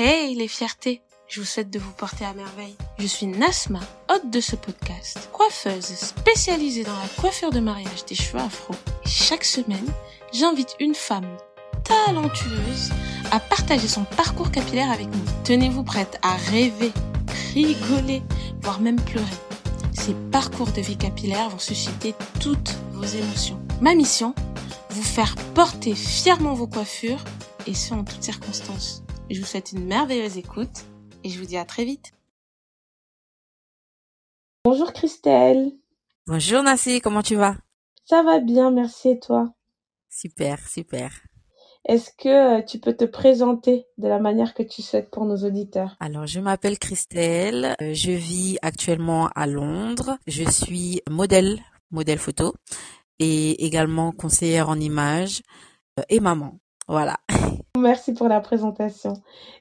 Hey les fiertés je vous souhaite de vous porter à merveille. Je suis Nasma, hôte de ce podcast, coiffeuse spécialisée dans la coiffure de mariage des cheveux afro. Chaque semaine, j'invite une femme talentueuse à partager son parcours capillaire avec nous. Tenez-vous prête à rêver, rigoler, voire même pleurer. Ces parcours de vie capillaire vont susciter toutes vos émotions. Ma mission, vous faire porter fièrement vos coiffures et ce en toutes circonstances. Je vous souhaite une merveilleuse écoute et je vous dis à très vite. Bonjour Christelle. Bonjour Nassi, comment tu vas? Ça va bien, merci et toi? Super, super. Est-ce que euh, tu peux te présenter de la manière que tu souhaites pour nos auditeurs? Alors, je m'appelle Christelle, euh, je vis actuellement à Londres, je suis modèle, modèle photo et également conseillère en images euh, et maman. Voilà. Merci pour la présentation.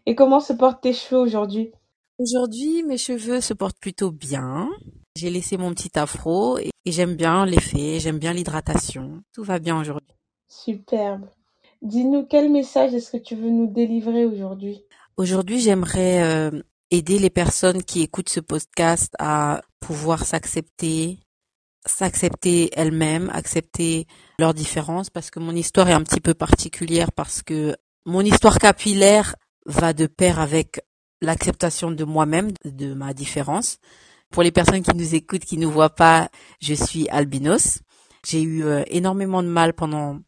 Et comment se portent tes cheveux aujourd'hui? Aujourd'hui, mes cheveux se portent plutôt bien. J'ai laissé mon petit afro et j'aime bien l'effet, j'aime bien l'hydratation. Tout va bien aujourd'hui. Superbe. Dis-nous quel message est-ce que tu veux nous délivrer aujourd'hui? Aujourd'hui, j'aimerais euh, aider les personnes qui écoutent ce podcast à pouvoir s'accepter, s'accepter elles-mêmes, accepter leurs différences parce que mon histoire est un petit peu particulière parce que mon histoire capillaire va de pair avec l'acceptation de moi-même, de ma différence. Pour les personnes qui nous écoutent, qui ne voient pas, je suis albinos. J'ai eu euh, énormément de mal pendant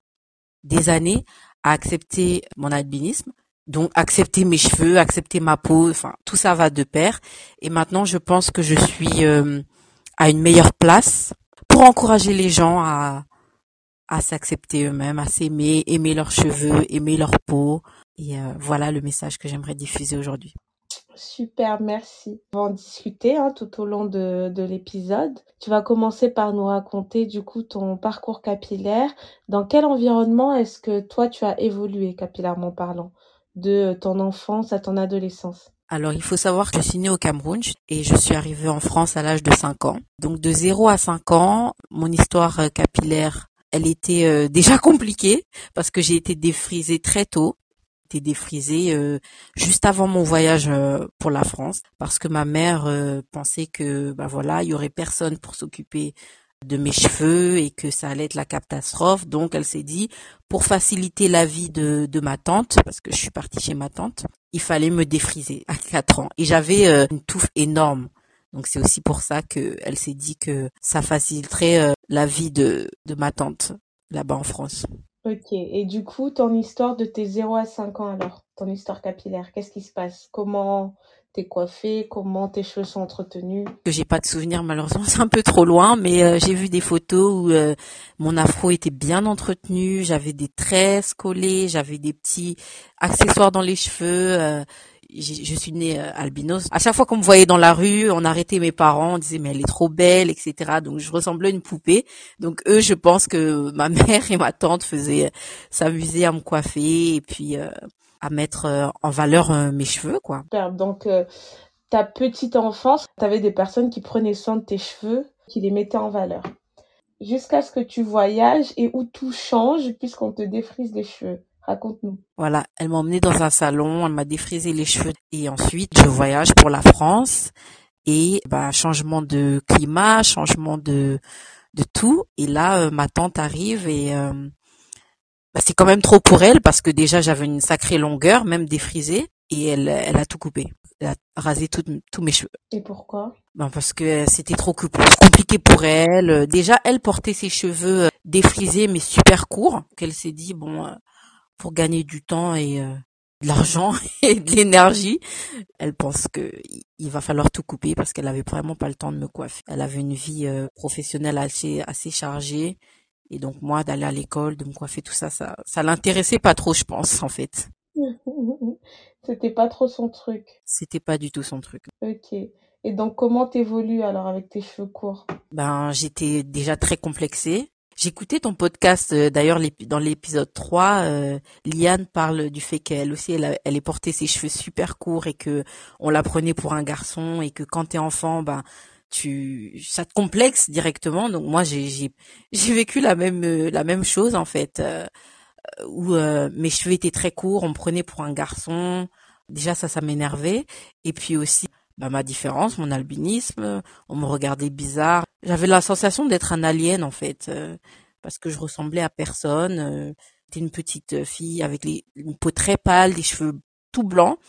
des années à accepter mon albinisme. Donc accepter mes cheveux, accepter ma peau, enfin tout ça va de pair. Et maintenant, je pense que je suis euh, à une meilleure place pour encourager les gens à à s'accepter eux-mêmes, à s'aimer, aimer leurs cheveux, aimer leur peau. Et euh, voilà le message que j'aimerais diffuser aujourd'hui. Super, merci. On va en discuter hein, tout au long de, de l'épisode. Tu vas commencer par nous raconter du coup ton parcours capillaire. Dans quel environnement est-ce que toi tu as évolué capillairement parlant de ton enfance à ton adolescence? Alors, il faut savoir que je suis née au Cameroun et je suis arrivée en France à l'âge de 5 ans. Donc, de 0 à 5 ans, mon histoire euh, capillaire, elle était euh, déjà compliquée parce que j'ai été défrisée très tôt. Été défrisée euh, juste avant mon voyage euh, pour la France parce que ma mère euh, pensait que bah voilà il y aurait personne pour s'occuper de mes cheveux et que ça allait être la catastrophe. Donc elle s'est dit pour faciliter la vie de, de ma tante parce que je suis partie chez ma tante il fallait me défriser à 4 ans. Et j'avais une touffe énorme donc c'est aussi pour ça que elle s'est dit que ça faciliterait la vie de, de ma tante là-bas en France. Ok, et du coup, ton histoire de tes 0 à 5 ans alors, ton histoire capillaire, qu'est-ce qui se passe? Comment t'es coiffée? Comment tes cheveux sont entretenus? Que j'ai pas de souvenirs malheureusement, c'est un peu trop loin, mais euh, j'ai vu des photos où euh, mon afro était bien entretenu, j'avais des tresses collées, j'avais des petits accessoires dans les cheveux. Euh, je suis née euh, albinos. À chaque fois qu'on me voyait dans la rue, on arrêtait mes parents, on disait mais elle est trop belle, etc. Donc je ressemblais à une poupée. Donc eux, je pense que ma mère et ma tante faisaient euh, s'amuser à me coiffer et puis euh, à mettre en valeur mes cheveux, quoi. Donc ta petite enfance, tu avais des personnes qui prenaient soin de tes cheveux, qui les mettaient en valeur. Jusqu'à ce que tu voyages et où tout change puisqu'on te défrise les cheveux. Raconte-nous. Voilà, elle m'a emmené dans un salon, elle m'a défrisé les cheveux et ensuite je voyage pour la France et bah changement de climat, changement de de tout et là euh, ma tante arrive et euh, bah, c'est quand même trop pour elle parce que déjà j'avais une sacrée longueur, même défrisée et elle elle a tout coupé. Elle a rasé tous mes cheveux. Et pourquoi? Ben parce que c'était trop compliqué pour elle. Déjà, elle portait ses cheveux euh, défrisés mais super courts. Qu'elle s'est dit bon, pour gagner du temps et euh, de l'argent et de l'énergie. Elle pense que il va falloir tout couper parce qu'elle avait vraiment pas le temps de me coiffer. Elle avait une vie euh, professionnelle assez assez chargée et donc moi d'aller à l'école, de me coiffer tout ça ça ça l'intéressait pas trop je pense en fait. C'était pas trop son truc. C'était pas du tout son truc. OK. Et donc comment t'évolues alors avec tes cheveux courts? Ben j'étais déjà très complexée. J'écoutais ton podcast euh, d'ailleurs dans l'épisode 3, euh, Liane parle du fait qu'elle aussi elle, elle est portée ses cheveux super courts et que on la prenait pour un garçon et que quand t'es enfant ben tu ça te complexe directement donc moi j'ai j'ai j'ai vécu la même euh, la même chose en fait euh, où mes cheveux étaient très courts, on me prenait pour un garçon, Déjà ça, ça m'énervait. Et puis aussi, bah, ma différence, mon albinisme, on me regardait bizarre. J'avais la sensation d'être un alien en fait, euh, parce que je ressemblais à personne. Euh, J'étais une petite fille avec les, une peau très pâle, des cheveux tout blancs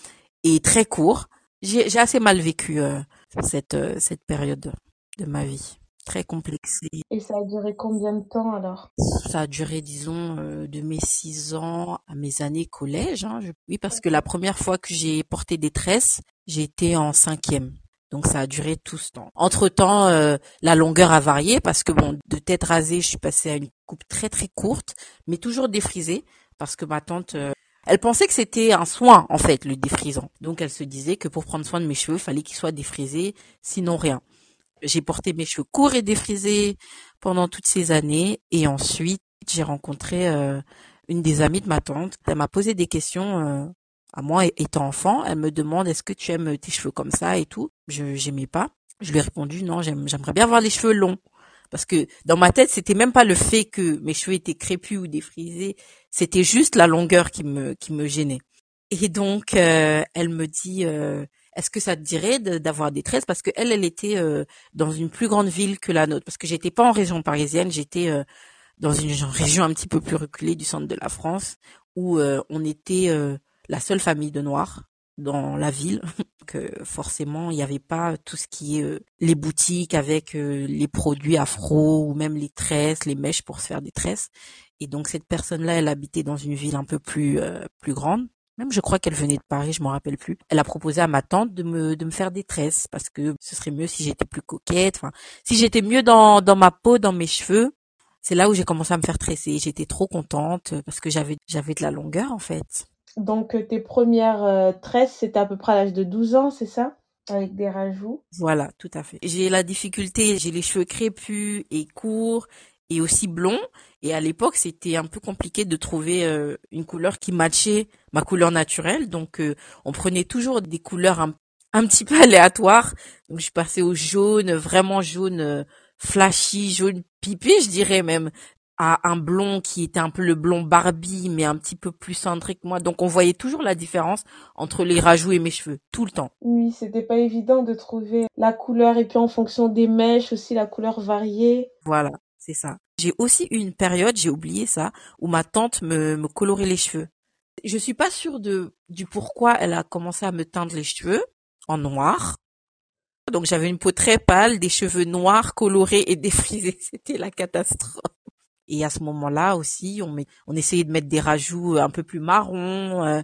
et très courts. J'ai assez mal vécu euh, cette cette période de ma vie très complexée. Et ça a duré combien de temps alors? Ça a duré, disons, euh, de mes six ans à mes années collège. Hein. Oui, parce que la première fois que j'ai porté des tresses, j'ai été en cinquième. Donc ça a duré tout ce temps. Entre temps, euh, la longueur a varié parce que bon, de tête rasée, je suis passée à une coupe très très courte, mais toujours défrisée parce que ma tante, euh, elle pensait que c'était un soin en fait le défrisant. Donc elle se disait que pour prendre soin de mes cheveux, il fallait qu'ils soient défrisés, sinon rien. J'ai porté mes cheveux courts et défrisés pendant toutes ces années et ensuite j'ai rencontré euh, une des amies de ma tante. Elle m'a posé des questions euh, à moi étant enfant. Elle me demande est-ce que tu aimes tes cheveux comme ça et tout? Je j'aimais pas. Je lui ai répondu non, j'aimerais bien avoir les cheveux longs parce que dans ma tête c'était même pas le fait que mes cheveux étaient crépus ou défrisés, c'était juste la longueur qui me qui me gênait. Et donc euh, elle me dit est-ce que ça te dirait d'avoir des tresses? Parce que elle, elle était euh, dans une plus grande ville que la nôtre. Parce que j'étais pas en région parisienne, j'étais euh, dans une région un petit peu plus reculée du centre de la France où euh, on était la seule famille de noirs dans la ville. Que forcément il n'y avait pas tout ce qui est les boutiques avec les produits afro ou même les tresses, les mèches pour se faire des tresses. Et donc cette personne là elle habitait dans une ville un peu plus plus grande même je crois qu'elle venait de Paris, je m'en rappelle plus. Elle a proposé à ma tante de me de me faire des tresses parce que ce serait mieux si j'étais plus coquette, enfin si j'étais mieux dans dans ma peau, dans mes cheveux. C'est là où j'ai commencé à me faire tresser. J'étais trop contente parce que j'avais j'avais de la longueur en fait. Donc euh, tes premières euh, tresses, c'était à peu près à l'âge de 12 ans, c'est ça? Avec des rajouts. Voilà, tout à fait. J'ai la difficulté, j'ai les cheveux crépus et courts et aussi blond. Et à l'époque, c'était un peu compliqué de trouver euh, une couleur qui matchait ma couleur naturelle. Donc, euh, on prenait toujours des couleurs un, un, petit peu aléatoires. Donc, je passée au jaune, vraiment jaune, euh, flashy, jaune pipé, je dirais même, à un blond qui était un peu le blond Barbie, mais un petit peu plus cendré que moi. Donc, on voyait toujours la différence entre les rajouts et mes cheveux, tout le temps. Oui, c'était pas évident de trouver la couleur et puis en fonction des mèches aussi, la couleur variée. Voilà ça. J'ai aussi eu une période, j'ai oublié ça, où ma tante me, colorait les cheveux. Je suis pas sûre du pourquoi elle a commencé à me teindre les cheveux en noir. Donc j'avais une peau très pâle, des cheveux noirs colorés et défrisés. C'était la catastrophe. Et à ce moment-là aussi, on, essayait de mettre des rajouts un peu plus marrons, euh,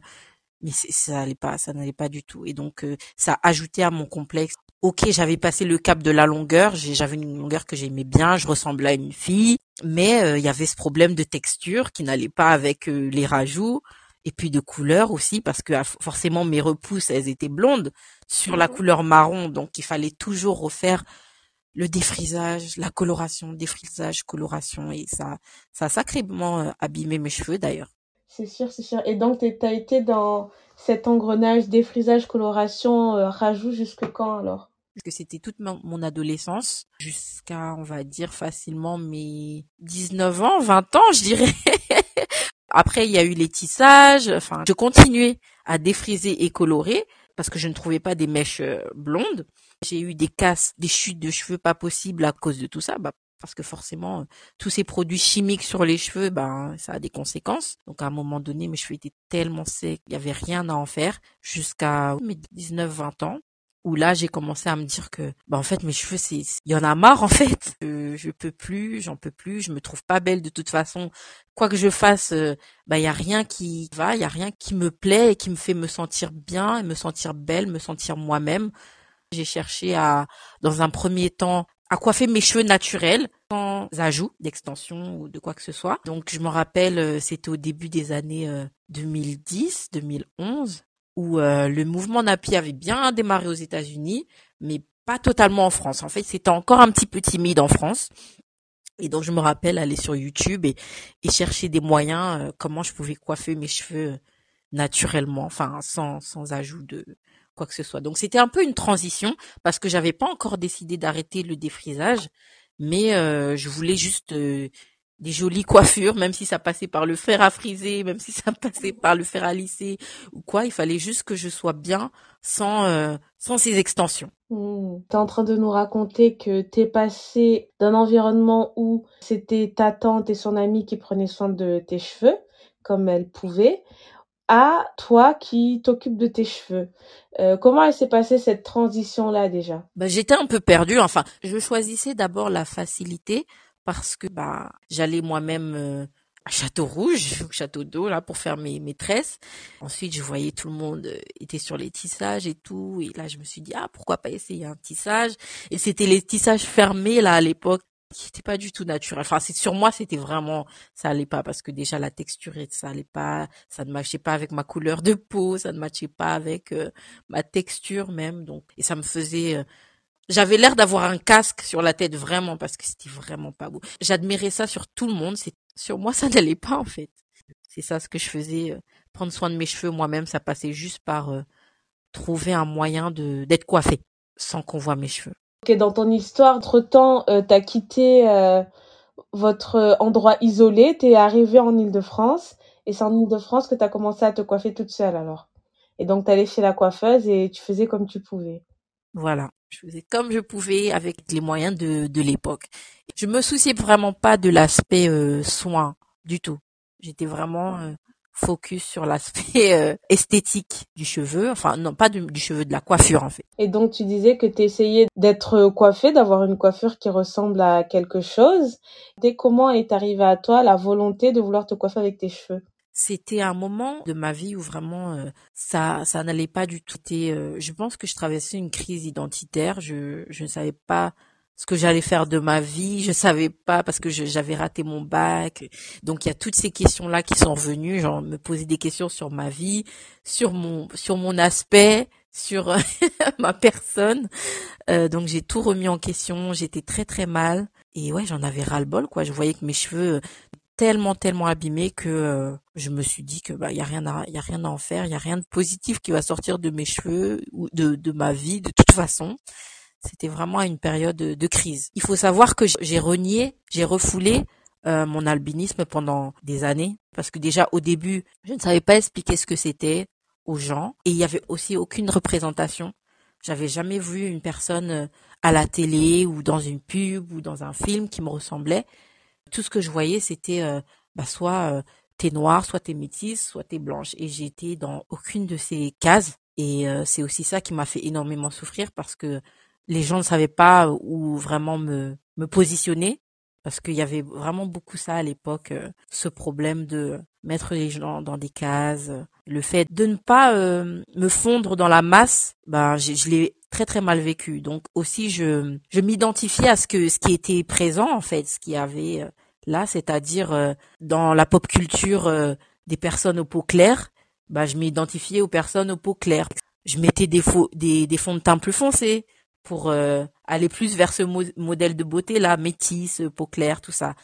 mais ça n'allait pas, ça n'allait pas du tout. Et donc euh, ça ajoutait à mon complexe ok, j'avais passé le cap de la longueur, j'avais une longueur que j'aimais bien, je ressemblais à une fille, mais euh, il y avait ce problème de texture qui n'allait pas avec euh, les rajouts et puis de couleur aussi parce que ah, forcément mes repousses elles étaient blondes sur la mhm. couleur marron, donc il fallait toujours refaire le défrisage, la coloration, défrisage, coloration et ça ça a sacrément euh, abîmé mes cheveux d'ailleurs. C'est sûr, c'est sûr. Et donc, tu as été dans cet engrenage défrisage, coloration, rajout jusque quand alors? Que c'était toute mon adolescence jusqu'à, on va dire, facilement mes 19 ans, 20 ans, je dirais. Après, il y a eu les tissages. Enfin, je continuais à défriser et colorer parce que je ne trouvais pas des mèches euh, blondes. J'ai eu des casses, des chutes de cheveux pas possibles à cause de tout ça. Bah, parce que forcément, tous ces produits chimiques sur les cheveux, ben, ça a des conséquences. Donc, à un moment donné, mes cheveux étaient tellement secs, il y avait rien à en faire jusqu'à mes 19, 20 ans où là j'ai commencé à me dire que bah en fait mes cheveux c'est il y en a marre en fait. Euh, je peux plus j'en peux plus je me trouve pas belle de toute façon. Quoi que je fasse euh, bah il y a rien qui va il y a rien qui me plaît et qui me fait me sentir bien me sentir belle me sentir moi-même. J'ai cherché à dans un premier temps à coiffer mes cheveux naturels sans ajout d'extension ou de quoi que ce soit. Donc je me rappelle, euh, c'était au début des années 2010, 2011 où euh, le mouvement Napi avait bien démarré aux États-Unis, mais pas totalement en France. En fait, c'était encore un petit peu timide en France. Et donc, je me rappelle aller sur YouTube et, chercher des moyens, euh, comment je pouvais coiffer mes cheveux euh, naturellement, enfin, sans, sans ajout de quoi que ce soit. Donc, c'était un peu une transition parce que j'avais pas encore décidé d'arrêter le défrisage, mais je voulais juste des jolies coiffures, même si ça passait par le fer à friser, même si ça passait par le fer à lisser ou quoi. Il fallait juste que je sois bien sans euh, sans ces extensions. Mmh. Tu es en train de nous raconter que tu es passé d'un environnement où c'était ta tante et son amie qui prenaient soin de tes cheveux comme elles pouvaient à toi qui t'occupes de tes cheveux. Euh, comment elle s'est passée cette transition là déjà? Bah, j'étais un peu perdue. Enfin, je choisissais d'abord la facilité parce que bah j'allais moi-même euh, à Château Rouge, au Château d'eau là pour faire mes, mes tresses. Ensuite, je voyais tout le monde euh, était sur les tissages et tout et là je me suis dit ah pourquoi pas essayer un tissage? Et c'était les tissages fermés là à l'époque qui n'étaient pas du tout naturels. Enfin, c'est sur moi, c'était vraiment ça allait pas parce que déjà la texture ça allait pas, ça ne matchait pas avec ma couleur de peau, ça ne matchait pas avec euh, ma texture même donc et ça me faisait j'avais l'air d'avoir un casque sur la tête vraiment parce que c'était vraiment pas beau. J'admirais ça sur tout le monde, c'est sur moi ça n'allait pas en fait. C'est ça ce que je faisais euh, prendre soin de mes cheveux moi-même, ça passait juste par euh, trouver un moyen de d'être coiffée sans qu'on voit mes cheveux. OK, dans ton histoire, entre-temps, euh, tu as quitté euh, votre endroit isolé, tu es arrivée en Île-de-France et c'est en Île-de-France que tu as commencé à te coiffer toute seule alors. Et donc tu allais chez la coiffeuse et tu faisais comme tu pouvais. Voilà. Je faisais comme je pouvais avec les moyens de, de l'époque. Je me souciais vraiment pas de l'aspect euh, soin du tout. J'étais vraiment euh, focus sur l'aspect euh, esthétique du cheveu, enfin non pas du, du, cheveu, de la coiffure en fait. Et donc tu disais que tu essayais d'être coiffée, d'avoir une coiffure qui ressemble à quelque chose. Dès comment est arrivée à toi la volonté de vouloir te coiffer avec tes cheveux? C'était un moment de ma vie où vraiment euh, ça ça n'allait pas du tout. Euh, je pense que je traversais une crise identitaire. Je je ne savais pas ce que j'allais faire de ma vie. Je savais pas parce que j'avais raté mon bac. Donc il y a toutes ces questions là qui sont venues. Genre me poser des questions sur ma vie, sur mon sur mon aspect, sur ma personne. Euh, donc j'ai tout remis en question. J'étais très très mal. Et ouais, j'en avais ras le bol quoi. Je voyais que mes cheveux tellement tellement abîmé que euh, je me suis dit que bah y a rien à y a rien à en faire, il y a rien de positif qui va sortir de mes cheveux ou de de ma vie de toute façon. C'était vraiment une période de, crise. Il faut savoir que j'ai renié, j'ai refoulé euh, mon albinisme pendant des années parce que déjà au début, je ne savais pas expliquer ce que c'était aux gens et il y avait aussi aucune représentation. J'avais jamais vu une personne euh, à la télé ou dans une pub ou dans un film qui me ressemblait tout ce que je voyais, c'était euh, bah, soit euh, t'es noire, soit t'es métisse, soit t'es blanche. Et j'étais dans aucune de ces cases. Et euh, c'est aussi ça qui m'a fait énormément souffrir parce que les gens ne savaient pas où vraiment me, me positionner. Parce qu'il y avait vraiment beaucoup ça à l'époque, ce problème de mettre les gens dans des cases, le fait de ne pas me fondre dans la masse, bah je, l'ai très très mal vécu. Donc aussi je je m'identifiais à ce que ce qui était présent en fait, ce qui avait là, c'est-à-dire euh, dans la pop culture euh, des personnes aux peaux claires, bah, je m'identifiais aux personnes aux peaux claires. Je mettais des, faux, des, des fonds de teint plus foncés pour euh, aller plus vers ce modèle de beauté là, métisse, peau claire, tout ça.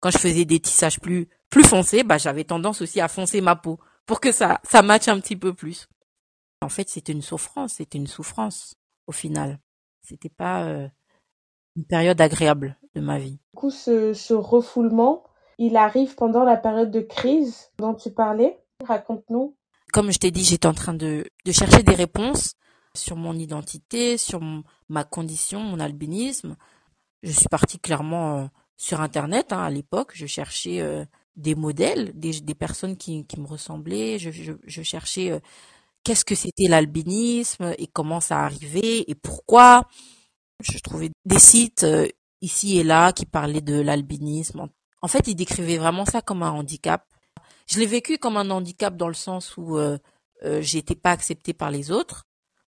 Quand je faisais des tissages plus plus foncés, bah j'avais tendance aussi à foncer ma peau pour que ça ça matche un petit peu plus. En fait, c'était une souffrance, c'était une souffrance au final. C'était pas une période agréable de ma vie. Du coup, ce, ce refoulement, il arrive pendant la période de crise dont tu parlais. Raconte-nous. Comme je t'ai dit, j'étais en train de, de chercher des réponses sur mon identité, sur ma condition, mon albinisme. Je suis partie clairement euh, sur Internet hein, à l'époque. Je cherchais euh, des modèles, des, personnes qui, me ressemblaient. Je, cherchais euh, qu'est-ce que c'était l'albinisme et comment ça arrivait et pourquoi. Je trouvais des sites ici et là qui parlaient de l'albinisme. En fait, ils décrivaient vraiment ça comme un handicap. Je l'ai vécu comme un handicap dans le sens où j'étais pas acceptée par les autres,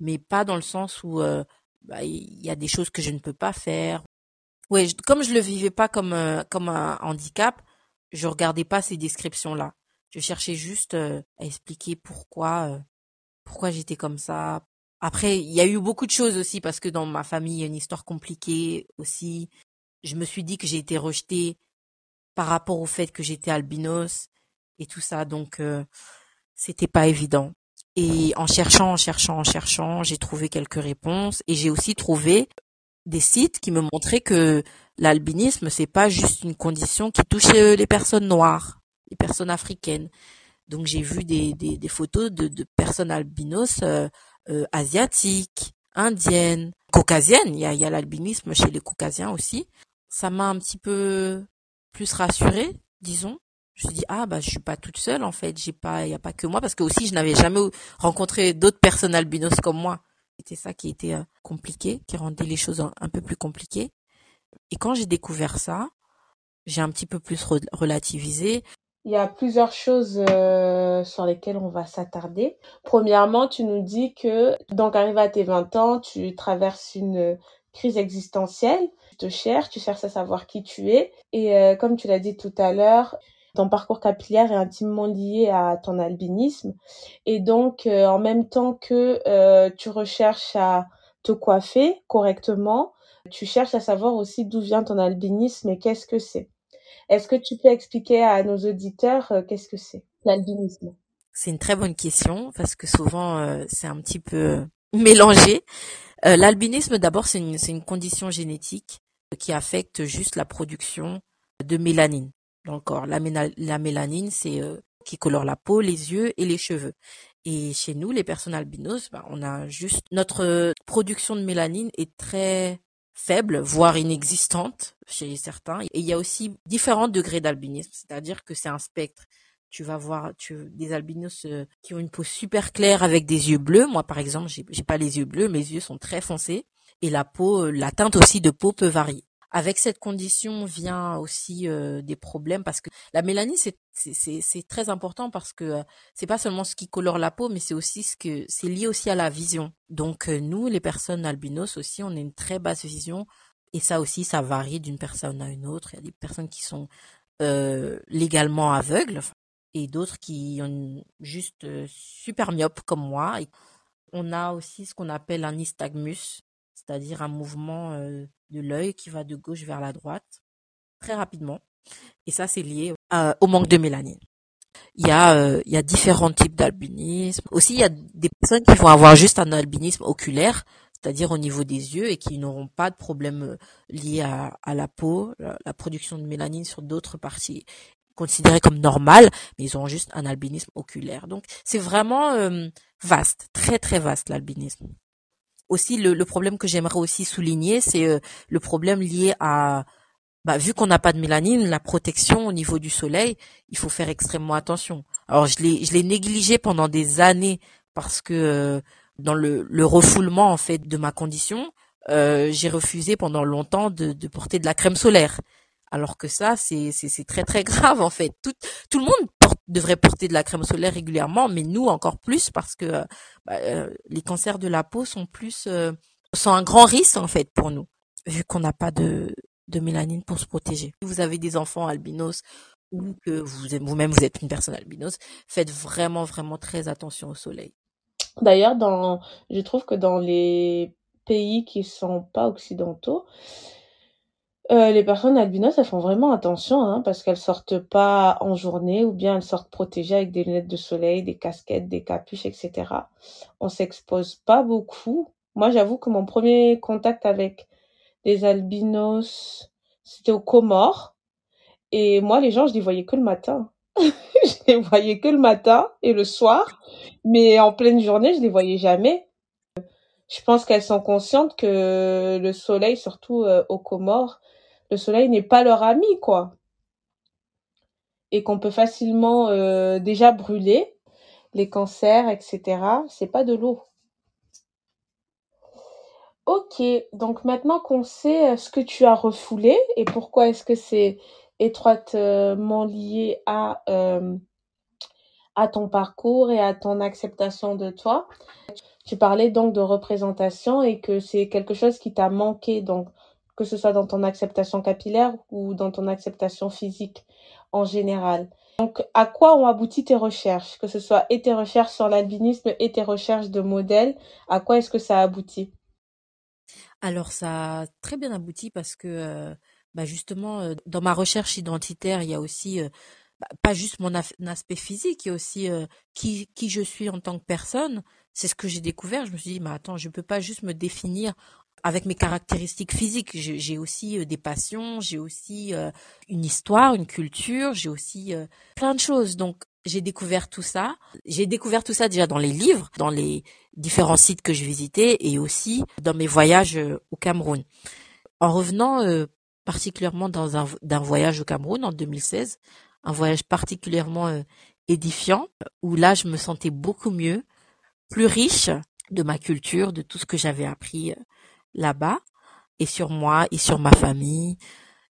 mais pas dans le sens où euh, bah, il y a des choses que je ne peux pas faire. Ouais, comme je le vivais pas comme comme un handicap, je regardais pas ces descriptions là. Je cherchais juste à expliquer pourquoi pourquoi j'étais comme ça, après, il y a eu beaucoup de choses aussi parce que dans ma famille, il y a une histoire compliquée aussi. Je me suis dit que j'ai été rejetée par rapport au fait que j'étais albinos et tout ça, donc euh, c'était pas évident. Et en cherchant, en cherchant, en cherchant, j'ai trouvé quelques réponses et j'ai aussi trouvé des sites qui me montraient que l'albinisme c'est pas juste une condition qui touche les personnes noires, les personnes africaines. Donc j'ai vu des, des, photos de, de personnes albinos euh, euh, asiatiques, indiennes, caucasiennes. Il y a, il y a l'albinisme chez les caucasiens aussi. Ça m'a un petit peu plus rassurée, disons. Je me suis dit ah bah je suis pas toute seule en fait. J'ai pas, il y a pas que moi parce que aussi je n'avais jamais rencontré d'autres personnes albinos comme moi. C'était ça qui était euh, compliqué, qui rendait les choses un, peu plus compliquées. Et quand j'ai découvert ça, j'ai un petit peu plus relativisé. Il y a plusieurs choses euh, sur lesquelles on va s'attarder. Premièrement, tu nous dis que, donc, arrivé à tes 20 ans, tu traverses une crise existentielle. Tu te cherches, tu cherches à savoir qui tu es. Et euh, comme tu l'as dit tout à l'heure, ton parcours capillaire est intimement lié à ton albinisme. Et donc, euh, en même temps que tu recherches à te coiffer correctement, tu cherches à savoir aussi d'où vient ton albinisme et qu'est-ce que c'est. Est-ce que tu peux expliquer à nos auditeurs euh, qu'est-ce que c'est? L'albinisme C'est une très bonne question parce que souvent euh, c'est un petit peu euh, mélangé. L'albinisme d'abord c'est une, une condition génétique qui affecte juste la production de mélanine dans le corps. La, la mélanine c'est qui colore la peau, les yeux et les cheveux. Et chez nous, les personnes albinos, ben, on a juste notre production de mélanine est très faible, voire inexistante chez certains. Et il y a aussi différents degrés d'albinisme, c'est-à-dire que c'est un spectre. Tu vas voir tu, des albinos euh, qui ont une peau super claire avec des yeux bleus. Moi, par exemple, j'ai pas les yeux bleus, mes yeux sont très foncés. Et la peau, euh, la teinte aussi de peau peut varier. Avec cette condition vient aussi euh, des problèmes parce que la mélanine c'est c'est très important parce que euh, c'est pas seulement ce qui colore la peau mais c'est aussi ce que c'est lié aussi à la vision. Donc euh, nous les personnes albinos aussi on a une très basse vision et ça aussi ça varie d'une personne à une autre. Il y a des personnes qui sont légalement aveugles et d'autres qui ont juste super myope comme moi. On a aussi ce qu'on appelle un nystagmus, c'est-à-dire un mouvement de l'œil qui va de gauche vers la droite très rapidement. Et ça, c'est lié au manque de mélanine. Il y a, euh, il y a différents types d'albinisme. Aussi, il y a des personnes qui vont avoir juste un albinisme oculaire, c'est-à-dire au niveau des yeux et qui n'auront pas de problème euh, lié à, à la peau, la, production de mélanine sur d'autres parties considérées comme normales, mais ils ont juste un albinisme oculaire. Donc, c'est vraiment euh, vaste, très très vaste l'albinisme aussi le, problème que j'aimerais aussi souligner, c'est euh, le problème lié à bah, vu qu'on n'a pas de mélanine, la protection au niveau du soleil, il faut faire extrêmement attention. Alors je l'ai je l'ai négligé pendant des années parce que euh, dans le, le refoulement en fait de ma condition, euh, j'ai refusé pendant longtemps de porter de la crème solaire. Alors que ça, c'est très très grave en fait. Tout le monde devrait porter de la crème solaire régulièrement, mais nous encore plus parce que euh, bah, euh, les cancers de la peau sont plus euh, sont un grand risque en fait pour nous vu qu'on n'a pas de mélanine pour se protéger. Si vous avez des enfants albinos ou que vous vous-même vous êtes une personne albinos, faites vraiment vraiment très attention au soleil. D'ailleurs, je trouve que dans les pays qui sont pas occidentaux, euh, les personnes albinos, elles font vraiment attention, hein, parce qu'elles sortent pas en journée ou bien elles sortent protégées avec des lunettes de soleil, des casquettes, des capuches, etc. On s'expose pas beaucoup. Moi, j'avoue que mon premier contact avec les albinos, c'était au Comores. Et moi, les gens, je les voyais que le matin. je les voyais que le matin et le soir. Mais en pleine journée, je les voyais jamais. Je pense qu'elles sont conscientes que le soleil, surtout euh, au Comores, le soleil n'est pas leur ami, quoi. Et qu'on peut facilement euh, déjà brûler les cancers, etc. C'est pas de l'eau. Ok, donc maintenant qu'on sait euh, ce que tu as refoulé et pourquoi est-ce que c'est étroitement lié à, à ton parcours et à ton acceptation de toi, tu parlais donc de représentation et que c'est quelque chose qui t'a manqué. Donc, que ce soit dans ton acceptation capillaire ou dans ton acceptation physique en général. Donc, à quoi ont abouti tes recherches, que ce soit et tes recherches sur l'albinisme et tes recherches de modèles, à quoi est-ce que ça a abouti? Alors, ça a très bien abouti parce que, euh, bah justement, euh, dans ma recherche identitaire, il y a aussi euh, bah, pas juste mon aspect physique, il y a aussi qui, qui je suis en tant que personne. C'est ce que j'ai découvert. Je me suis dit, mais attends, je peux pas juste me définir avec mes caractéristiques physiques. J'ai aussi euh, des passions, j'ai aussi euh, une histoire, une culture, j'ai aussi euh, plein de choses. Donc j'ai découvert tout ça. J'ai découvert tout ça déjà dans les livres, dans les différents sites que je visitais et aussi dans mes voyages au Cameroun. En revenant particulièrement dans un d'un voyage au Cameroun en 2016, un voyage particulièrement édifiant où là je me sentais beaucoup mieux, plus riche de ma culture, de tout ce que j'avais appris là-bas et sur moi et sur ma famille.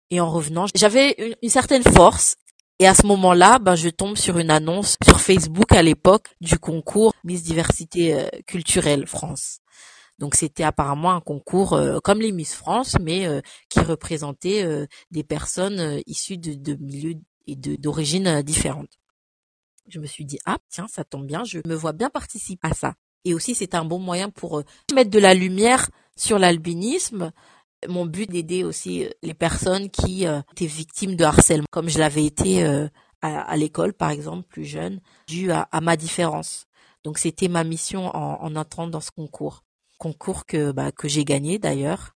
Et en revenant, j'avais une, certaine force. Et à ce moment-là, ben, je tombe sur une annonce sur Facebook à l'époque du concours Miss Diversité euh, culturelle France. Donc c'était apparemment un concours euh, comme les Miss France, mais euh, qui représentait des personnes issues de, de milieux et d'origines différentes. Je me suis dit ah tiens ça tombe bien, je me vois bien participer à ça. Et aussi c'est un bon moyen pour mettre de la lumière sur l'albinisme. Mon but d'aider aussi euh, les personnes qui euh, étaient victimes de harcèlement, comme je l'avais été euh, à, l'école, par exemple, plus jeune, dû à, ma différence. Donc c'était ma mission en, en, entrant dans ce concours. Concours que, bah, que j'ai gagné d'ailleurs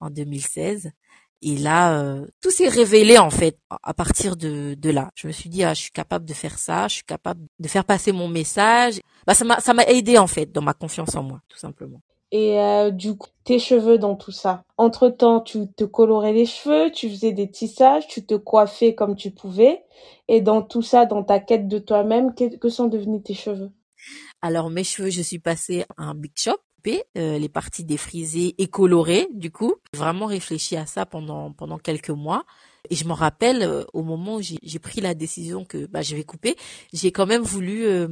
en 2016. Et là, tout s'est révélé en fait à partir de, de là. Je me suis dit, ah, je suis capable de faire ça, je suis capable de faire passer mon message. Bah, ça m'a, ça m'a aidé en fait dans ma confiance en moi, tout simplement et euh, du coup tes cheveux dans tout ça. Entre-temps, tu te colorais les cheveux, tu faisais des tissages, tu te coiffais comme tu pouvais et dans tout ça, dans ta quête de toi-même, que, sont devenus tes cheveux? Alors mes cheveux, je suis passée à un big shop euh, les parties défrisées et colorées du coup. J'ai vraiment réfléchi à ça pendant pendant quelques mois et je me rappelle euh, au moment où j'ai pris la décision que bah je vais couper, j'ai quand même voulu euh,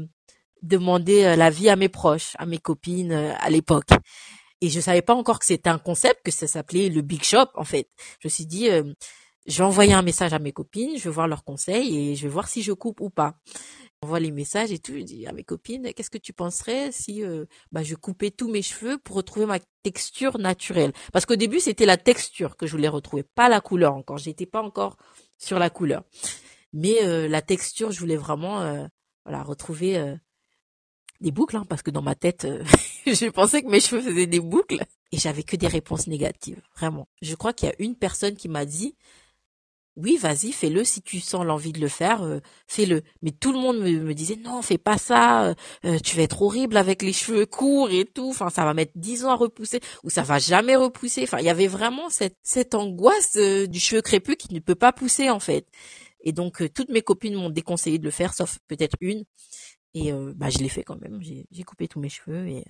demander euh, l'avis à mes proches, à mes copines euh, à l'époque. Et je savais pas encore que c'était un concept, que ça s'appelait le big shop en fait. Je me suis dit, euh, je vais envoyer un message à mes copines, je vais voir leurs conseils et je vais voir si je coupe ou pas. J'envoie les messages et tout, je dis à mes copines, qu'est-ce que tu penserais si bah, je coupais tous mes cheveux pour retrouver ma texture naturelle? Parce qu'au début, c'était la texture que je voulais retrouver, pas la couleur encore. J'étais pas encore sur la couleur. Mais la texture, je voulais vraiment voilà retrouver des boucles, hein, parce que dans ma tête, euh, je pensais que mes cheveux faisaient des boucles. Et j'avais que des réponses négatives, vraiment. Je crois qu'il y a une personne qui m'a dit, oui, vas-y, fais-le, si tu sens l'envie de le faire, euh, fais-le. Mais tout le monde me, disait, non, fais pas ça, euh, tu vas être horrible avec les cheveux courts et tout, enfin, ça va mettre dix ans à repousser, ou ça va jamais repousser. Enfin, il y avait vraiment cette, cette angoisse du cheveu crépus qui ne peut pas pousser, en fait. Et donc, toutes mes copines m'ont déconseillé de le faire, sauf peut-être une. Et euh, bah, je l'ai fait quand même. J'ai coupé tous mes cheveux et,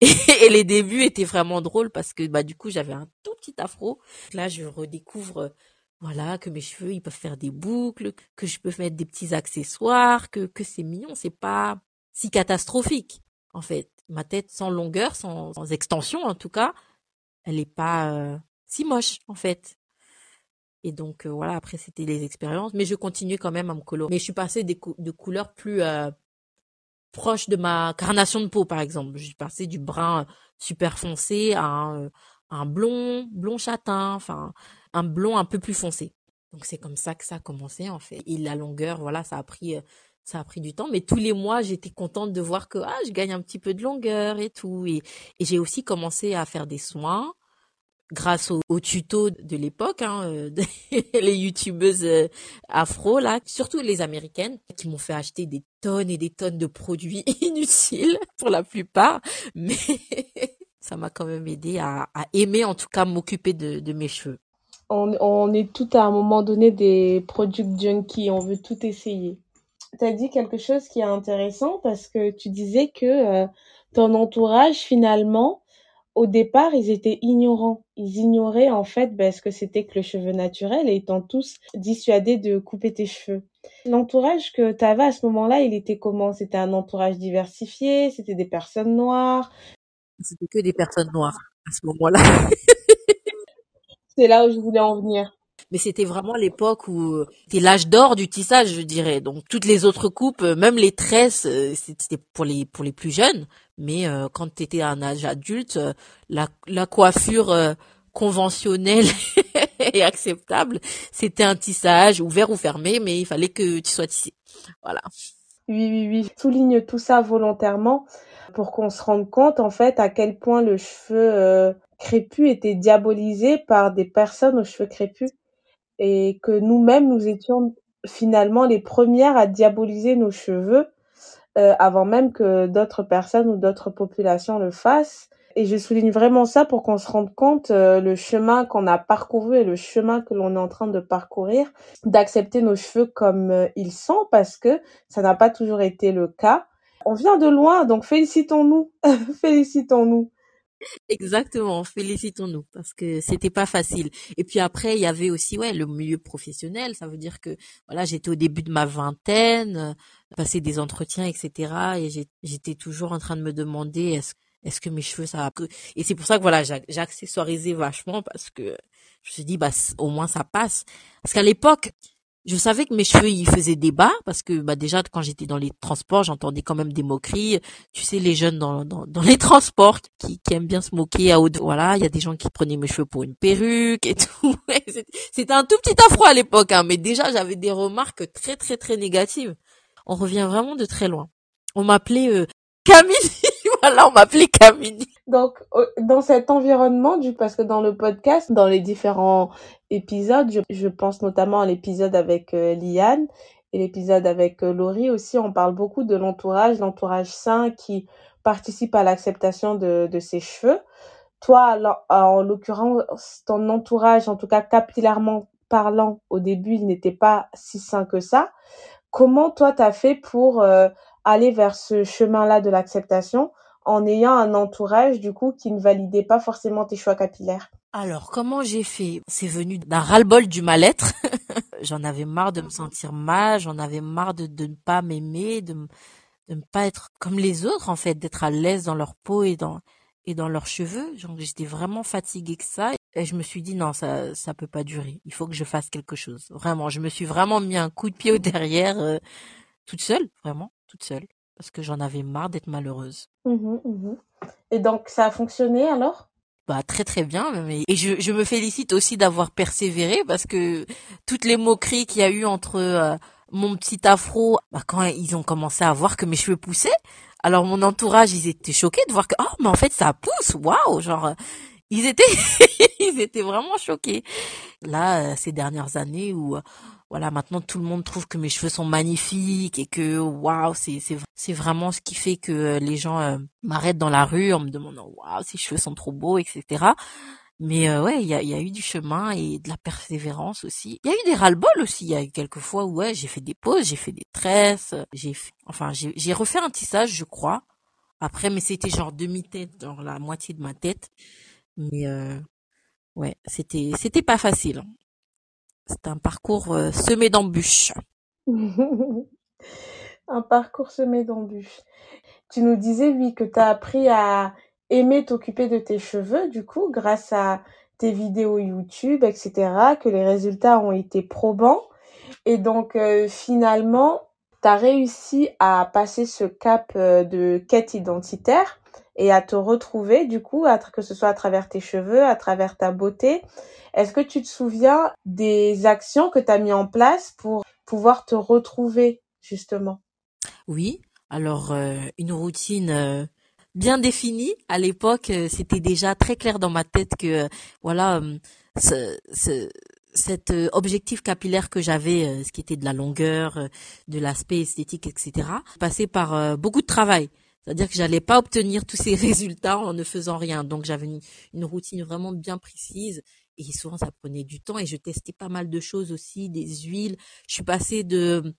et les débuts étaient vraiment drôles parce que bah du coup j'avais un tout petit afro. Là je redécouvre voilà que mes cheveux ils peuvent faire des boucles, que je peux mettre des petits accessoires, que que c'est mignon, c'est pas si catastrophique en fait. Ma tête sans longueur, sans, sans extension en tout cas, elle est pas euh, si moche en fait. Et donc euh, voilà, après c'était les expériences, mais je continuais quand même à me colorer. Mais je suis passée de couleurs plus proche de ma carnation de peau, par exemple. J'ai passé du brun super foncé à un, un blond, blond châtain, enfin, un blond un peu plus foncé. Donc c'est comme ça que ça a commencé, en fait. Et la longueur, voilà, ça a pris, ça a pris du temps. Mais tous les mois, j'étais contente de voir que, ah, je gagne un petit peu de longueur et tout. Et, j'ai aussi commencé à faire des soins grâce aux, tutos de l'époque, hein, euh, les youtubeuses euh, afro là, surtout les américaines, qui m'ont fait acheter des tonnes et des tonnes de produits inutiles pour la plupart, mais ça m'a quand même aidé à, aimer en tout cas m'occuper de, mes cheveux. On, est tout à un moment donné des produits junkies, on veut tout essayer. Tu as dit quelque chose qui est intéressant parce que tu disais que euh, ton entourage finalement au départ, ils étaient ignorants. Ils ignoraient en fait ben, ce que c'était que le cheveu naturel et étant tous dissuadés de couper tes cheveux. L'entourage que tu avais à ce moment-là, il était comment? C'était un entourage diversifié C'était des personnes noires C'était que des personnes noires à ce moment-là. C'est là où je voulais en venir mais c'était vraiment l'époque où euh, c'était l'âge d'or du tissage, je dirais. Donc toutes les autres coupes, euh, même les tresses, euh, c'était pour les pour les plus jeunes. Mais quand tu étais à un âge adulte, la, la coiffure conventionnelle et acceptable, c'était un tissage ouvert ou fermé, mais il fallait que tu sois tissé. Voilà. Oui, oui, oui. Souligne tout ça volontairement pour qu'on se rende compte en fait à quel point le cheveu crépus étaient diabolisés par des personnes aux cheveux crépus et que nous-mêmes, nous étions finalement les premières à diaboliser nos cheveux euh, avant même que d'autres personnes ou d'autres populations le fassent. Et je souligne vraiment ça pour qu'on se rende compte euh, le chemin qu'on a parcouru et le chemin que l'on est en train de parcourir, d'accepter nos cheveux comme euh, ils sont parce que ça n'a pas toujours été le cas. On vient de loin, donc félicitons-nous, félicitons-nous. Exactement, félicitons-nous parce que c'était pas facile. Et puis après, il y avait aussi ouais le milieu professionnel. Ça veut dire que voilà, j'étais au début de ma vingtaine, passer des entretiens, etc. Et j'étais toujours en train de me demander est-ce est-ce que mes cheveux ça va Et c'est pour ça que voilà, j'ai accessoirisé vachement parce que je me suis dit bah au moins ça passe. Parce qu'à l'époque, je savais que mes cheveux ils faisaient débat parce que bah déjà quand j'étais dans les transports j'entendais quand même des moqueries. Tu sais les jeunes dans, dans, les transports qui, aiment bien se moquer à haut voilà il y a des gens qui prenaient mes cheveux pour une perruque et tout. C'était un tout petit afro à l'époque hein, mais déjà j'avais des remarques très très très négatives. On revient vraiment de très loin. On m'appelait euh, Camille. Voilà on m'appelait Camille. Donc, dans cet environnement, du, parce que dans le podcast, dans les différents épisodes, je, je pense notamment à l'épisode avec euh, Liane et l'épisode avec euh, Laurie aussi, on parle beaucoup de l'entourage, l'entourage sain qui participe à l'acceptation de, de ses cheveux. Toi, en l'occurrence, ton entourage, en tout cas capillairement parlant, au début, il n'était pas si sain que ça. Comment toi, t'as fait pour euh, aller vers ce chemin-là de l'acceptation? En ayant un entourage du coup qui ne validait pas forcément tes choix capillaires Alors comment j'ai fait? C'est venu d'un ras-le-bol du mal-être. j'en avais marre de me sentir mal, j'en avais marre de, ne pas m'aimer, de, de ne pas être comme les autres en fait, d'être à l'aise dans leur peau et dans et dans leurs cheveux. J'étais vraiment fatiguée que ça et je me suis dit non ça ça peut pas durer. Il faut que je fasse quelque chose. Vraiment, je me suis vraiment mis un coup de pied au derrière euh, toute seule, vraiment toute seule parce que j'en avais marre d'être malheureuse. Mmh mmh et donc ça a fonctionné alors? Bah très très bien et je, je me félicite aussi d'avoir persévéré parce que toutes les moqueries qu'il y a eu entre euh, mon petit afro bah, quand ils ont commencé à voir que mes cheveux poussaient alors mon entourage ils étaient choqués de voir que oh mais en fait ça pousse waouh genre ils étaient ils étaient vraiment choqués. Là euh, ces dernières années où voilà, maintenant tout le monde trouve que mes cheveux sont magnifiques et que waouh, c'est c'est c'est vraiment ce qui fait que euh, les gens euh, m'arrêtent dans la rue en me demandant waouh, ces cheveux sont trop beaux, etc. Mais euh, ouais, il y a, y a eu du chemin et de la persévérance aussi. Il y a eu des ras-le-bol aussi. Il y a quelques fois où ouais, j'ai fait des pauses, j'ai fait des tresses, j'ai enfin j'ai j'ai refait un tissage, je crois. Après, mais c'était genre demi-tête, genre la moitié de ma tête. Mais euh, ouais, c'était c'était pas facile. C'est un parcours euh, semé d'embûches. un parcours semé d'embûches. Tu nous disais, oui, que tu as appris à aimer t'occuper de tes cheveux, du coup, grâce à tes vidéos YouTube, etc., que les résultats ont été probants. Et donc, euh, finalement, tu as réussi à passer ce cap euh, de quête identitaire et à te retrouver, du coup, que ce soit à travers tes cheveux, à travers ta beauté, est-ce que tu te souviens des actions que tu as mis en place pour pouvoir te retrouver justement? Oui, alors euh, une routine euh, bien définie à l'époque, euh, c'était déjà très clair dans ma tête que voilà ce, ce, cet objectif capillaire que j'avais, ce qui était de la longueur, de l'aspect esthétique, etc., passait par beaucoup de travail. C'est-à-dire que j'allais pas obtenir tous ces résultats en ne faisant rien. Donc j'avais une, routine vraiment bien précise et souvent ça prenait du temps et je testais pas mal de choses aussi, des huiles. Je suis passée de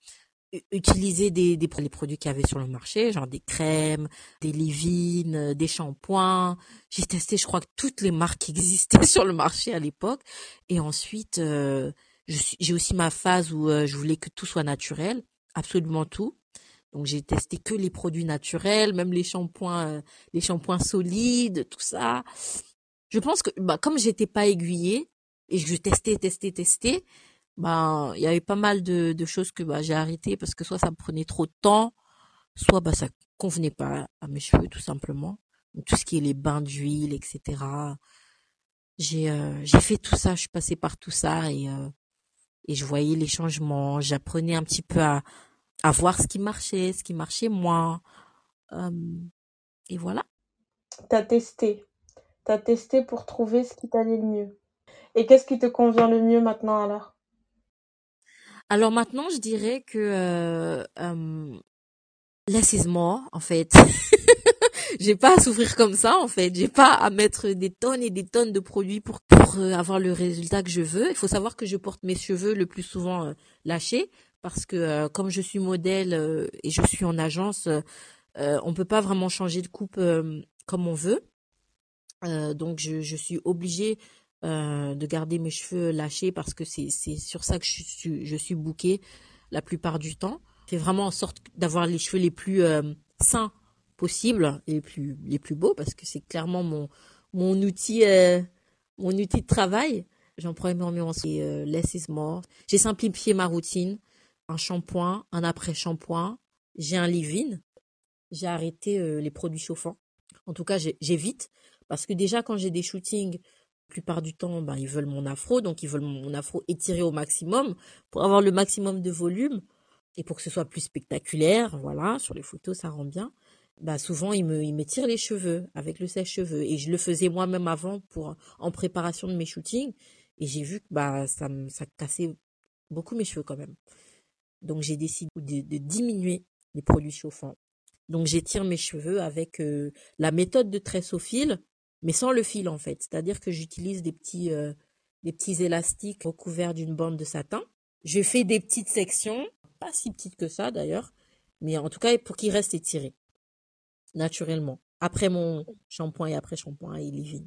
utiliser des, des les produits qu'il y avait sur le marché, genre des crèmes, des livines, des shampoings. J'ai testé, je crois toutes les marques qui existaient sur le marché à l'époque. Et ensuite, euh, j'ai aussi ma phase où euh, je voulais que tout soit naturel, absolument tout. Donc j'ai testé que les produits naturels, même les shampoings, euh, les shampoings solides, tout ça je pense que bah, comme j'étais pas aiguillée et je testais, testais, testais, bah il y avait pas mal de, de choses que bah, j'ai arrêté parce que soit ça me prenait trop de temps, soit bah ça convenait pas à mes cheveux tout simplement. Tout ce qui est les bains d'huile, etc. J'ai euh, j'ai fait tout ça, je suis passée par tout ça et euh, et je voyais les changements, j'apprenais un petit peu à à voir ce qui marchait, ce qui marchait moins. Euh, et voilà. T'as testé tu as testé pour trouver ce qui t'allait le mieux. Et qu'est-ce qui te convient le mieux maintenant alors? Alors maintenant, je dirais que euh, euh, less is more, en fait. j'ai pas à souffrir comme ça en fait. J'ai pas à mettre des tonnes et des tonnes de produits pour pour euh, avoir le résultat que je veux. Il faut savoir que je porte mes cheveux le plus souvent euh, lâchés parce que euh, comme je suis modèle et je suis en agence, on peut pas vraiment changer de coupe comme on veut. donc je, je suis obligée de garder mes cheveux lâchés parce que c'est sur ça que je suis je bouquée la plupart du temps. C'est vraiment en sorte d'avoir les cheveux les plus sains possibles, les plus les plus beaux parce que c'est clairement mon mon outil euh, mon outil de travail. J'en prends énormément. C'est euh, less is more. J'ai simplifié ma routine. Un shampoing, un après-shampoing. J'ai un leave-in. J'ai arrêté euh, les produits chauffants. En tout cas, j'évite parce que déjà quand j'ai des shootings, la plupart du temps, ben, ils veulent mon afro, donc ils veulent mon afro étiré au maximum pour avoir le maximum de volume et pour que ce soit plus spectaculaire. Voilà, sur les photos, ça rend bien bah souvent il me tire les cheveux avec le sèche-cheveux et je le faisais moi-même avant pour en préparation de mes shootings et j'ai vu que bah ça ça cassait beaucoup mes cheveux quand même. Donc j'ai décidé de, diminuer les produits chauffants. Donc j'étire mes cheveux avec euh, la méthode de tresse au fil mais sans le fil en fait, c'est-à-dire que j'utilise des petits euh, des petits élastiques recouverts d'une bande de satin. Je fais des petites sections, pas si petites que ça d'ailleurs, mais en tout cas pour qu'ils restent étirés naturellement. Après mon shampoing et après shampoing et leave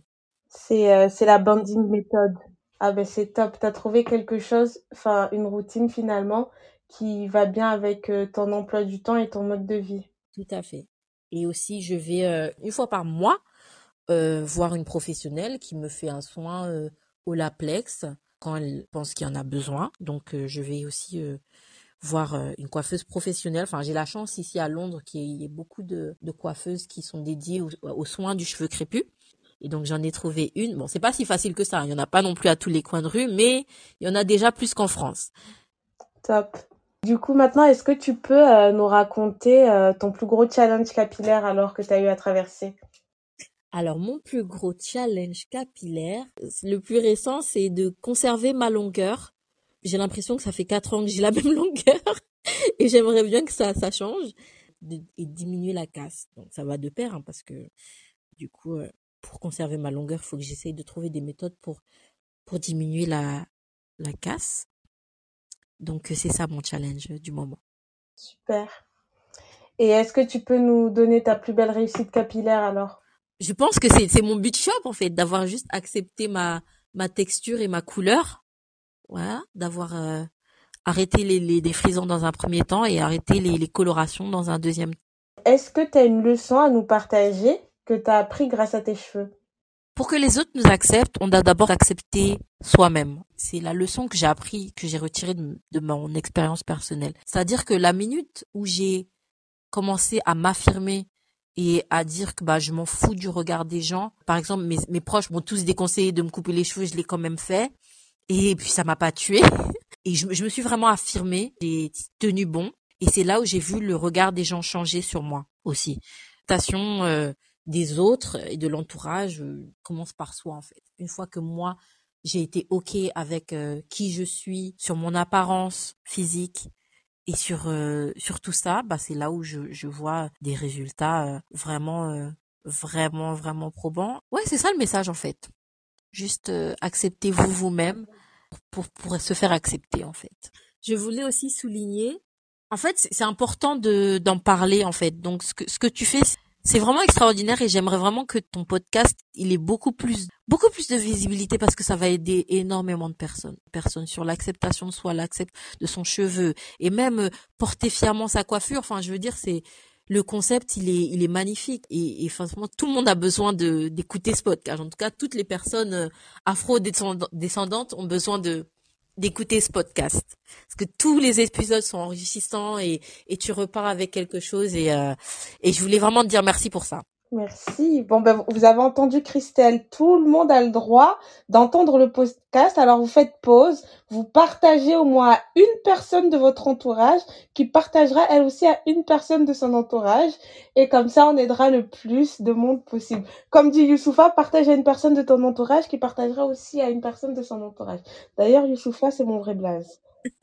C'est euh, c'est la banding méthode. Ah ben c'est top. T'as trouvé quelque chose, enfin une routine finalement qui va bien avec euh, ton emploi du temps et ton mode de vie. Tout à fait. Et aussi je vais euh, une fois par mois voir une professionnelle qui me fait un soin au laplex quand elle pense qu'il y en a besoin. Donc je vais aussi voir euh, une coiffeuse professionnelle. Enfin, j'ai la chance ici à Londres qu'il y ait beaucoup de, coiffeuses qui sont dédiées aux, soins du cheveu crépus. Et donc j'en ai trouvé une. Bon, c'est pas si facile que ça. Il y en a pas non plus à tous les coins de rue, mais il y en a déjà plus qu'en France. Top. Du coup, maintenant, est-ce que tu peux euh, nous raconter euh, ton plus gros challenge capillaire alors que tu as eu à traverser? Alors, mon plus gros challenge capillaire, le plus récent, c'est de conserver ma longueur j'ai l'impression que ça fait quatre ans que j'ai la même longueur et j'aimerais bien que ça, ça change et diminuer la casse. Donc ça va de pair hein, parce que du coup, euh, pour conserver ma longueur, faut que j'essaye de trouver des méthodes pour, pour diminuer la, la casse. Donc c'est ça mon challenge du moment. Super. Et est-ce que tu peux nous donner ta plus belle réussite capillaire alors? Je pense que c'est, mon but shop en fait, d'avoir juste accepté ma, ma texture et ma couleur voilà, d'avoir euh, arrêté les, les défrisants dans un premier temps et arrêté les, les colorations dans un deuxième. Est-ce que tu as une leçon à nous partager que tu as appris grâce à tes cheveux? Pour que les autres nous acceptent, on doit d'abord accepter soi-même. C'est la leçon que j'ai appris, que j'ai retirée de, mon expérience personnelle. C'est-à-dire que la minute où j'ai commencé à m'affirmer et à dire que bah je m'en fous du regard des gens. Par exemple, mes, mes proches m'ont tous déconseillé de me couper les cheveux, je l'ai quand même fait. Et puis ça m'a pas tué. Et je, me suis vraiment affirmée, j'ai tenu bon. Et c'est là où j'ai vu le regard des gens changer sur moi aussi. Station euh, des autres et de l'entourage euh, commence par soi en fait. Une fois que moi j'ai été ok avec euh, qui je suis, sur mon apparence physique et sur sur tout ça, bah c'est là où je, je vois des résultats vraiment vraiment vraiment probants. Ouais, c'est ça le message en fait. Juste acceptez-vous vous-même, pour, pour se faire accepter en fait. Je voulais aussi souligner, en fait, c'est important de d'en parler en fait. Donc ce que ce que tu fais, c'est vraiment extraordinaire et j'aimerais vraiment que ton podcast il ait beaucoup plus beaucoup plus de visibilité parce que ça va aider énormément de personnes personnes sur l'acceptation de soi l'accept de son cheveu et même euh, porter fièrement sa coiffure. Enfin je veux dire c'est le concept il est il est magnifique et, et tout le monde a besoin de d'écouter ce podcast. En tout cas toutes les personnes euh, afro descendantes ont besoin de d'écouter ce podcast. Parce que tous les épisodes sont enrichissants et et tu repars avec quelque chose et euh, et je voulais vraiment te dire merci pour ça Merci. Bon, ben, vous avez entendu Christelle. Tout le monde a le droit d'entendre le podcast. Alors, vous faites pause. Vous partagez au moins à une personne de votre entourage qui partagera elle aussi à une personne de son entourage. Et comme ça, on aidera le plus de monde possible. Comme dit Youssoufa, partage à une personne de ton entourage qui partagera aussi à une personne de son entourage. D'ailleurs, Youssoufa, c'est mon vrai blaze.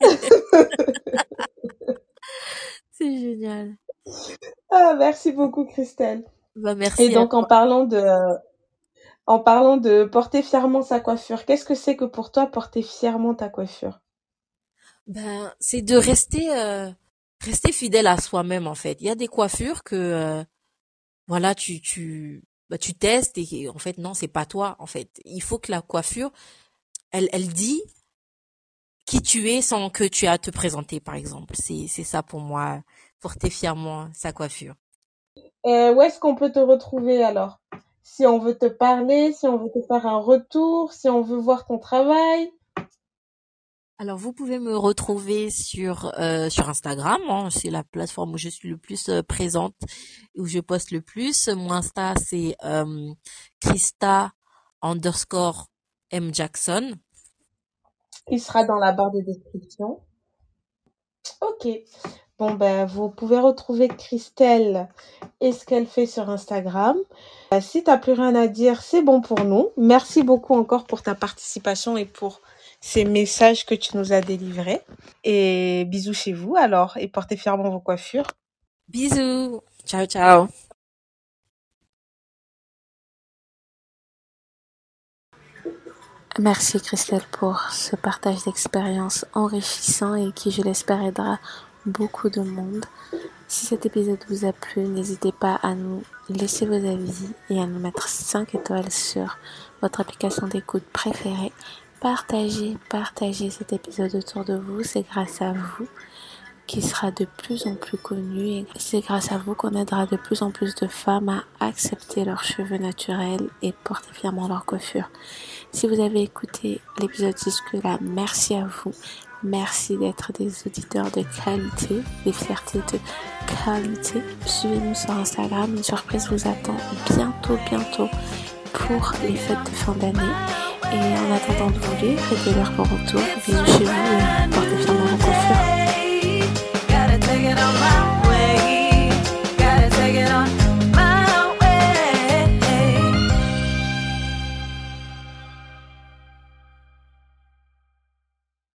c'est génial. Ah, merci beaucoup, Christelle. Bah, merci. Et donc, en parlant de, en parlant de porter fièrement sa coiffure, qu'est-ce que c'est que pour toi porter fièrement ta coiffure? Ben, c'est de rester, euh, rester fidèle à soi-même en fait. Il y a des coiffures que, euh, voilà, tu, tu, bah, tu testes et en fait non, c'est pas toi en fait. Il faut que la coiffure, elle, elle dit qui tu es sans que tu aies à te présenter par exemple. C'est, c'est ça pour moi, porter fièrement sa coiffure. Et où est-ce qu'on peut te retrouver alors? Si on veut te parler, si on veut te faire un retour, si on veut voir ton travail? Alors vous pouvez me retrouver sur euh, sur Instagram, hein, c'est la plateforme où je suis le plus euh, présente, où je poste le plus. Mon Insta c'est euh, Christa underscore M Jackson. Il sera dans la barre de description. Ok. Bon, ben, vous pouvez retrouver Christelle et ce qu'elle fait sur Instagram. Euh, si tu n'as plus rien à dire, c'est bon pour nous. Merci beaucoup encore pour ta participation et pour ces messages que tu nous as délivrés. Et bisous chez vous alors et portez fièrement vos coiffures. Bisous. Ciao, ciao. Merci Christelle pour ce partage d'expérience enrichissant et qui, je l'espère, aidera beaucoup de monde. Si cet épisode vous a plu, n'hésitez pas à nous laisser vos avis et à nous mettre 5 étoiles sur votre application d'écoute préférée. Partagez, partagez cet épisode autour de vous. C'est grâce à vous qui sera de plus en plus connu et c'est grâce à vous qu'on aidera de plus en plus de femmes à accepter leurs cheveux naturels et porter fièrement leur coiffure. Si vous avez écouté l'épisode jusque-là, merci à vous. Merci d'être des auditeurs de qualité, des fiertés de qualité. Suivez-nous sur Instagram. Une surprise vous attend bientôt, bientôt pour les fêtes de fin d'année. Et en attendant de vous lire, faites-leur pour retour. Bisous chez vous et portez fièrement vos.